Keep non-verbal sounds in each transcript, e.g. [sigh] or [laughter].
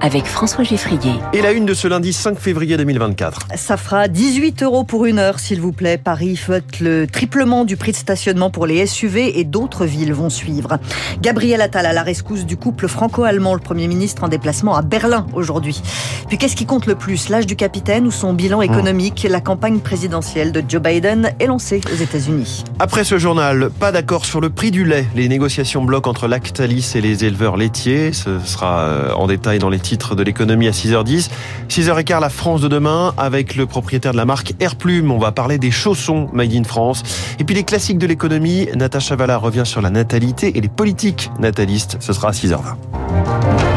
avec François Geffrier. Et la une de ce lundi 5 février 2024. Ça fera 18 euros pour une heure, s'il vous plaît. Paris vote le triplement du prix de stationnement pour les SUV et d'autres villes vont suivre. Gabriel Attal à la rescousse du couple franco-allemand, le Premier ministre en déplacement à Berlin aujourd'hui. Puis qu'est-ce qui compte le plus? L'âge du capitaine ou son bilan économique? La campagne présidentielle de Joe Biden est lancée aux États-Unis. Après ce journal, pas d'accord sur le prix du lait. Les négociations bloquent entre Lactalis et les éleveurs laitiers. Ce sera euh, en détail dans les titre de l'économie à 6h10. 6h15, la France de demain avec le propriétaire de la marque Airplume. On va parler des chaussons made in France. Et puis les classiques de l'économie. Natacha Valla revient sur la natalité et les politiques natalistes. Ce sera à 6h20.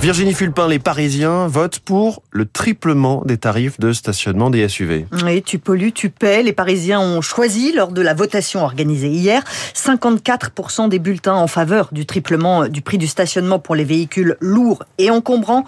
Virginie Fulpin, les Parisiens votent pour le triplement des tarifs de stationnement des SUV. Oui, tu pollues, tu paies. Les Parisiens ont choisi lors de la votation organisée hier 54% des bulletins en faveur du triplement du prix du stationnement pour les véhicules lourds et encombrants.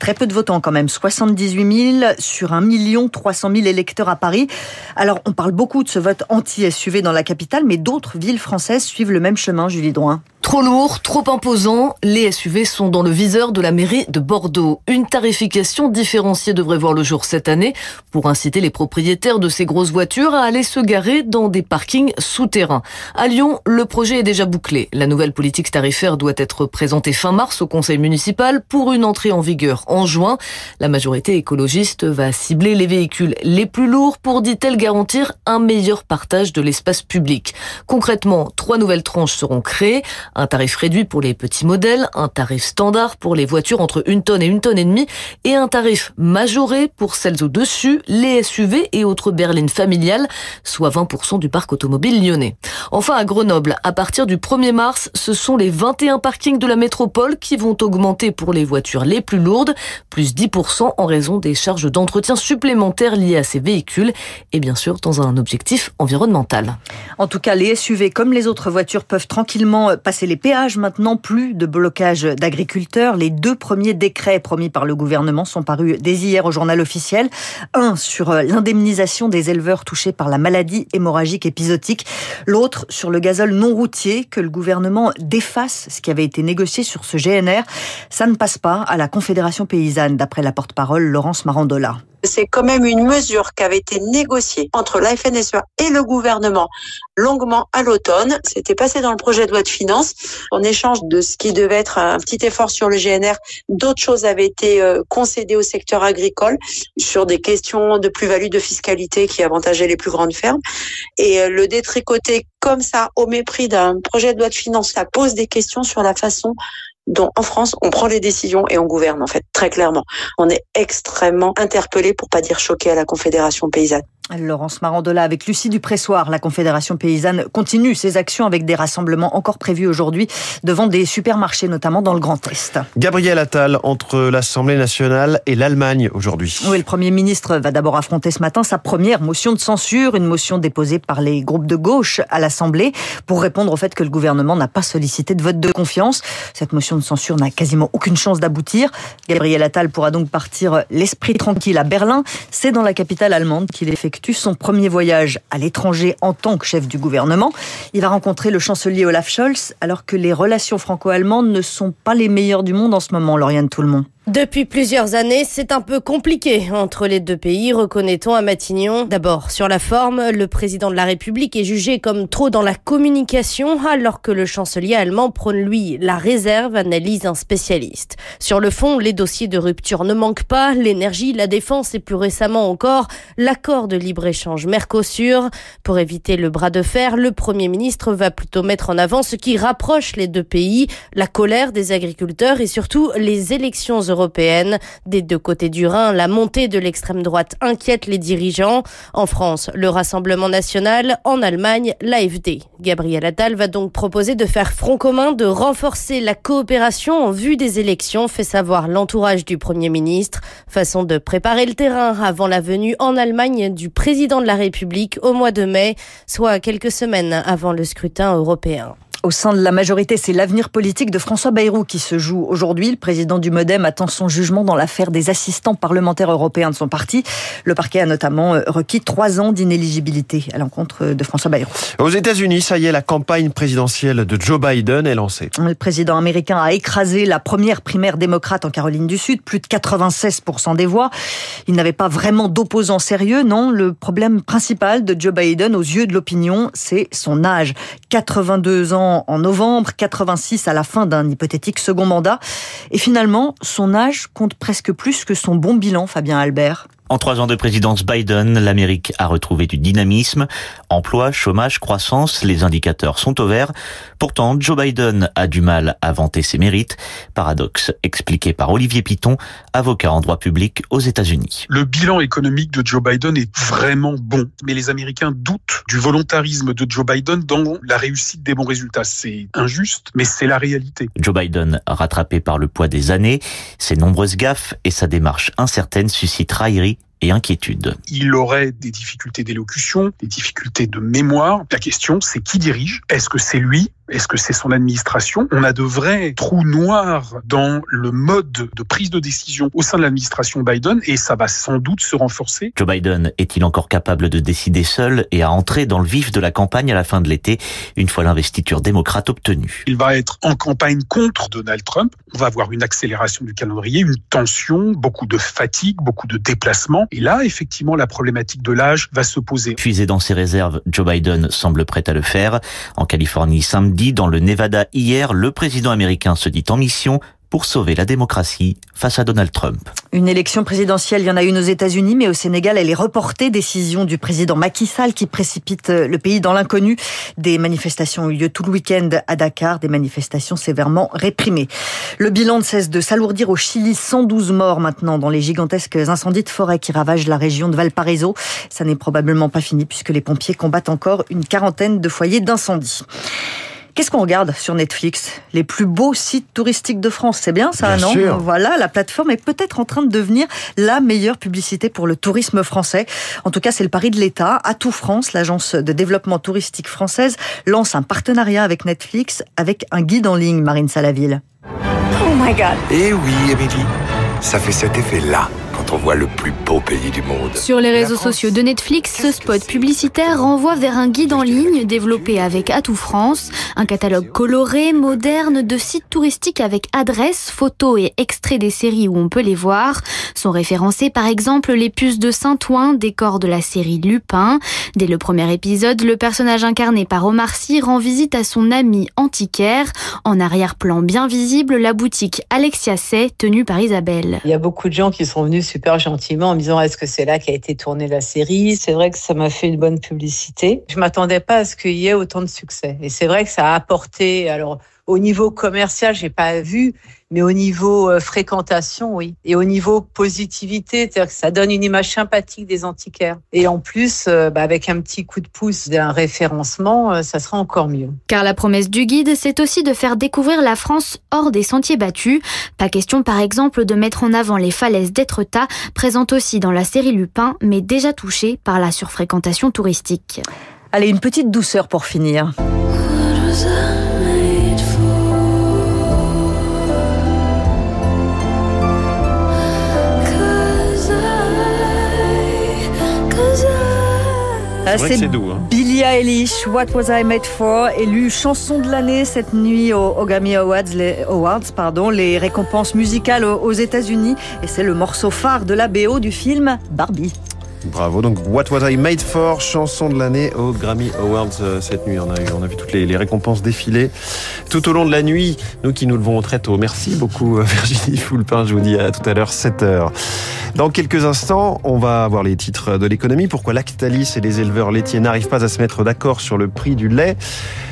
Très peu de votants quand même, 78 000 sur 1 300 000 électeurs à Paris. Alors on parle beaucoup de ce vote anti-SUV dans la capitale, mais d'autres villes françaises suivent le même chemin, Julie Drouin. Trop lourd, trop imposant, les SUV sont dans le viseur de la mairie de Bordeaux. Une tarification différenciée devrait voir le jour cette année pour inciter les propriétaires de ces grosses voitures à aller se garer dans des parkings souterrains. À Lyon, le projet est déjà bouclé. La nouvelle politique tarifaire doit être présentée fin mars au conseil municipal pour une entrée en vigueur en juin. La majorité écologiste va cibler les véhicules les plus lourds pour, dit-elle, garantir un meilleur partage de l'espace public. Concrètement, trois nouvelles tranches seront créées. Un tarif réduit pour les petits modèles, un tarif standard pour les voitures entre une tonne et une tonne et demie et un tarif majoré pour celles au-dessus, les SUV et autres berlines familiales, soit 20% du parc automobile lyonnais. Enfin, à Grenoble, à partir du 1er mars, ce sont les 21 parkings de la métropole qui vont augmenter pour les voitures les plus lourdes plus 10% en raison des charges d'entretien supplémentaires liées à ces véhicules et bien sûr dans un objectif environnemental. En tout cas, les SUV comme les autres voitures peuvent tranquillement passer les péages maintenant, plus de blocage d'agriculteurs. Les deux premiers décrets promis par le gouvernement sont parus dès hier au journal officiel. Un sur l'indemnisation des éleveurs touchés par la maladie hémorragique épisodique, l'autre sur le gazole non routier que le gouvernement défasse ce qui avait été négocié sur ce GNR. Ça ne passe pas à la Confédération paysanne d'après la porte-parole Laurence Marandola. C'est quand même une mesure qui avait été négociée entre la FNSEA et le gouvernement longuement à l'automne. C'était passé dans le projet de loi de finances. En échange de ce qui devait être un petit effort sur le GNR, d'autres choses avaient été euh, concédées au secteur agricole sur des questions de plus-value de fiscalité qui avantageaient les plus grandes fermes. Et euh, le détricoter comme ça au mépris d'un projet de loi de finances, ça pose des questions sur la façon dont en France on prend les décisions et on gouverne en fait très clairement. On est extrêmement interpellé pour pas dire choqué à la Confédération paysanne. Laurence Marandola avec Lucie Dupressoir. La Confédération paysanne continue ses actions avec des rassemblements encore prévus aujourd'hui devant des supermarchés, notamment dans le Grand Est. Gabriel Attal entre l'Assemblée nationale et l'Allemagne aujourd'hui. Oui, le Premier ministre va d'abord affronter ce matin sa première motion de censure, une motion déposée par les groupes de gauche à l'Assemblée pour répondre au fait que le gouvernement n'a pas sollicité de vote de confiance. Cette motion de censure n'a quasiment aucune chance d'aboutir. Gabriel Attal pourra donc partir l'esprit tranquille à Berlin. C'est dans la capitale allemande qu'il effectue son premier voyage à l'étranger en tant que chef du gouvernement. Il va rencontrer le chancelier Olaf Scholz alors que les relations franco-allemandes ne sont pas les meilleures du monde en ce moment, Lauriane Tout-le-Monde. Depuis plusieurs années, c'est un peu compliqué entre les deux pays, reconnaît-on à Matignon. D'abord, sur la forme, le président de la République est jugé comme trop dans la communication, alors que le chancelier allemand prône, lui, la réserve, analyse un spécialiste. Sur le fond, les dossiers de rupture ne manquent pas, l'énergie, la défense et plus récemment encore, l'accord de libre-échange Mercosur. Pour éviter le bras de fer, le Premier ministre va plutôt mettre en avant ce qui rapproche les deux pays, la colère des agriculteurs et surtout les élections européennes Des deux côtés du Rhin, la montée de l'extrême droite inquiète les dirigeants. En France, le Rassemblement national. En Allemagne, l'AFD. Gabriel Attal va donc proposer de faire front commun, de renforcer la coopération en vue des élections, fait savoir l'entourage du Premier ministre. Façon de préparer le terrain avant la venue en Allemagne du président de la République au mois de mai, soit quelques semaines avant le scrutin européen. Au sein de la majorité, c'est l'avenir politique de François Bayrou qui se joue aujourd'hui. Le président du Modem attend son jugement dans l'affaire des assistants parlementaires européens de son parti. Le parquet a notamment euh, requis trois ans d'inéligibilité à l'encontre de François Bayrou. Aux États-Unis, ça y est, la campagne présidentielle de Joe Biden est lancée. Le président américain a écrasé la première primaire démocrate en Caroline du Sud, plus de 96% des voix. Il n'avait pas vraiment d'opposants sérieux, non? Le problème principal de Joe Biden aux yeux de l'opinion, c'est son âge. 82 ans en novembre, 86 à la fin d'un hypothétique second mandat. Et finalement, son âge compte presque plus que son bon bilan, Fabien Albert. En trois ans de présidence Biden, l'Amérique a retrouvé du dynamisme. Emploi, chômage, croissance, les indicateurs sont au vert. Pourtant, Joe Biden a du mal à vanter ses mérites. Paradoxe expliqué par Olivier Piton, avocat en droit public aux États-Unis. Le bilan économique de Joe Biden est vraiment bon, mais les Américains doutent du volontarisme de Joe Biden dans la réussite des bons résultats. C'est injuste, mais c'est la réalité. Joe Biden, rattrapé par le poids des années, ses nombreuses gaffes et sa démarche incertaine suscitent raillerie Il aurait des difficultés d'élocution, des difficultés de mémoire. La question, c'est qui dirige? Est-ce que c'est lui est-ce que c'est son administration? On a de vrais trous noirs dans le mode de prise de décision au sein de l'administration Biden et ça va sans doute se renforcer. Joe Biden est-il encore capable de décider seul et à entrer dans le vif de la campagne à la fin de l'été, une fois l'investiture démocrate obtenue? Il va être en campagne contre Donald Trump. On va avoir une accélération du calendrier, une tension, beaucoup de fatigue, beaucoup de déplacements. Et là, effectivement, la problématique de l'âge va se poser. Puisé dans ses réserves, Joe Biden semble prêt à le faire. En Californie, samedi, dans le Nevada hier, le président américain se dit en mission pour sauver la démocratie face à Donald Trump. Une élection présidentielle, il y en a une aux États-Unis, mais au Sénégal, elle est reportée. Décision du président Macky Sall qui précipite le pays dans l'inconnu. Des manifestations ont eu lieu tout le week-end à Dakar, des manifestations sévèrement réprimées. Le bilan ne cesse de s'alourdir au Chili, 112 morts maintenant dans les gigantesques incendies de forêt qui ravagent la région de Valparaiso. Ça n'est probablement pas fini puisque les pompiers combattent encore une quarantaine de foyers d'incendie. Qu'est-ce qu'on regarde sur Netflix? Les plus beaux sites touristiques de France, c'est bien ça, non? Voilà, la plateforme est peut-être en train de devenir la meilleure publicité pour le tourisme français. En tout cas, c'est le pari de l'État. Atout France, l'agence de développement touristique française, lance un partenariat avec Netflix avec un guide en ligne, Marine Salaville. Oh my God Eh oui, Émilie, ça fait cet effet-là on voit le plus beau pays du monde. Sur les réseaux sociaux de Netflix, ce spot publicitaire renvoie vers un guide en ligne développé avec Atout France, un catalogue coloré, moderne de sites touristiques avec adresses, photos et extraits des séries où on peut les voir. Sont référencés par exemple les puces de Saint-Ouen, décor de la série Lupin. Dès le premier épisode, le personnage incarné par Omar Sy rend visite à son ami antiquaire. En arrière-plan bien visible, la boutique Alexia Say, tenue par Isabelle. Il y a beaucoup de gens qui sont venus super gentiment en me disant est-ce que c'est là qu'a été tournée la série? C'est vrai que ça m'a fait une bonne publicité. Je m'attendais pas à ce qu'il y ait autant de succès. Et c'est vrai que ça a apporté alors au niveau commercial, j'ai pas vu, mais au niveau euh, fréquentation, oui. Et au niveau positivité, c'est-à-dire que ça donne une image sympathique des antiquaires. Et en plus, euh, bah, avec un petit coup de pouce d'un référencement, euh, ça sera encore mieux. Car la promesse du guide, c'est aussi de faire découvrir la France hors des sentiers battus. Pas question, par exemple, de mettre en avant les falaises d'Étretat, présentes aussi dans la série Lupin, mais déjà touchées par la surfréquentation touristique. Allez, une petite douceur pour finir. C'est doux. Hein. Billie Eilish, What Was I Made For, élue chanson de l'année cette nuit aux, Grammy Awards, les, Awards, pardon, les récompenses musicales aux, aux États-Unis. Et c'est le morceau phare de la BO du film Barbie. Bravo. Donc, What Was I Made For, chanson de l'année au Grammy Awards euh, cette nuit. On a, eu, on a vu toutes les, récompenses défiler tout au long de la nuit. Nous qui nous levons très tôt. Merci beaucoup, euh, [laughs] Virginie Foulpin. Je vous dis à tout à l'heure, 7 heures. Dans quelques instants, on va voir les titres de l'économie. Pourquoi Lactalis et les éleveurs laitiers n'arrivent pas à se mettre d'accord sur le prix du lait?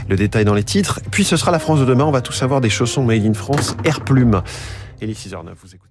Le détail dans les titres. Puis ce sera la France de demain. On va tout savoir des chaussons made in France Air Plume. Et les 6h09, vous écoutez.